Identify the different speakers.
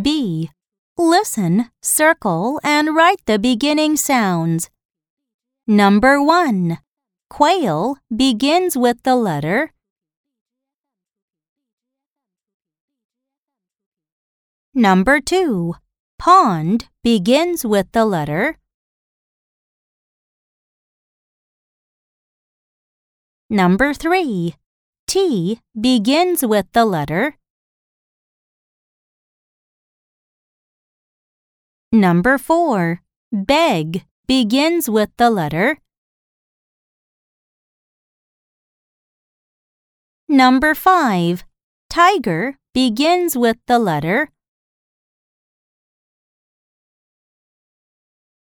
Speaker 1: B. Listen, circle, and write the beginning sounds. Number 1. Quail begins with the letter Number 2. Pond begins with the letter Number 3. T begins with the letter Number 4. Beg begins with the letter Number 5. Tiger begins with the letter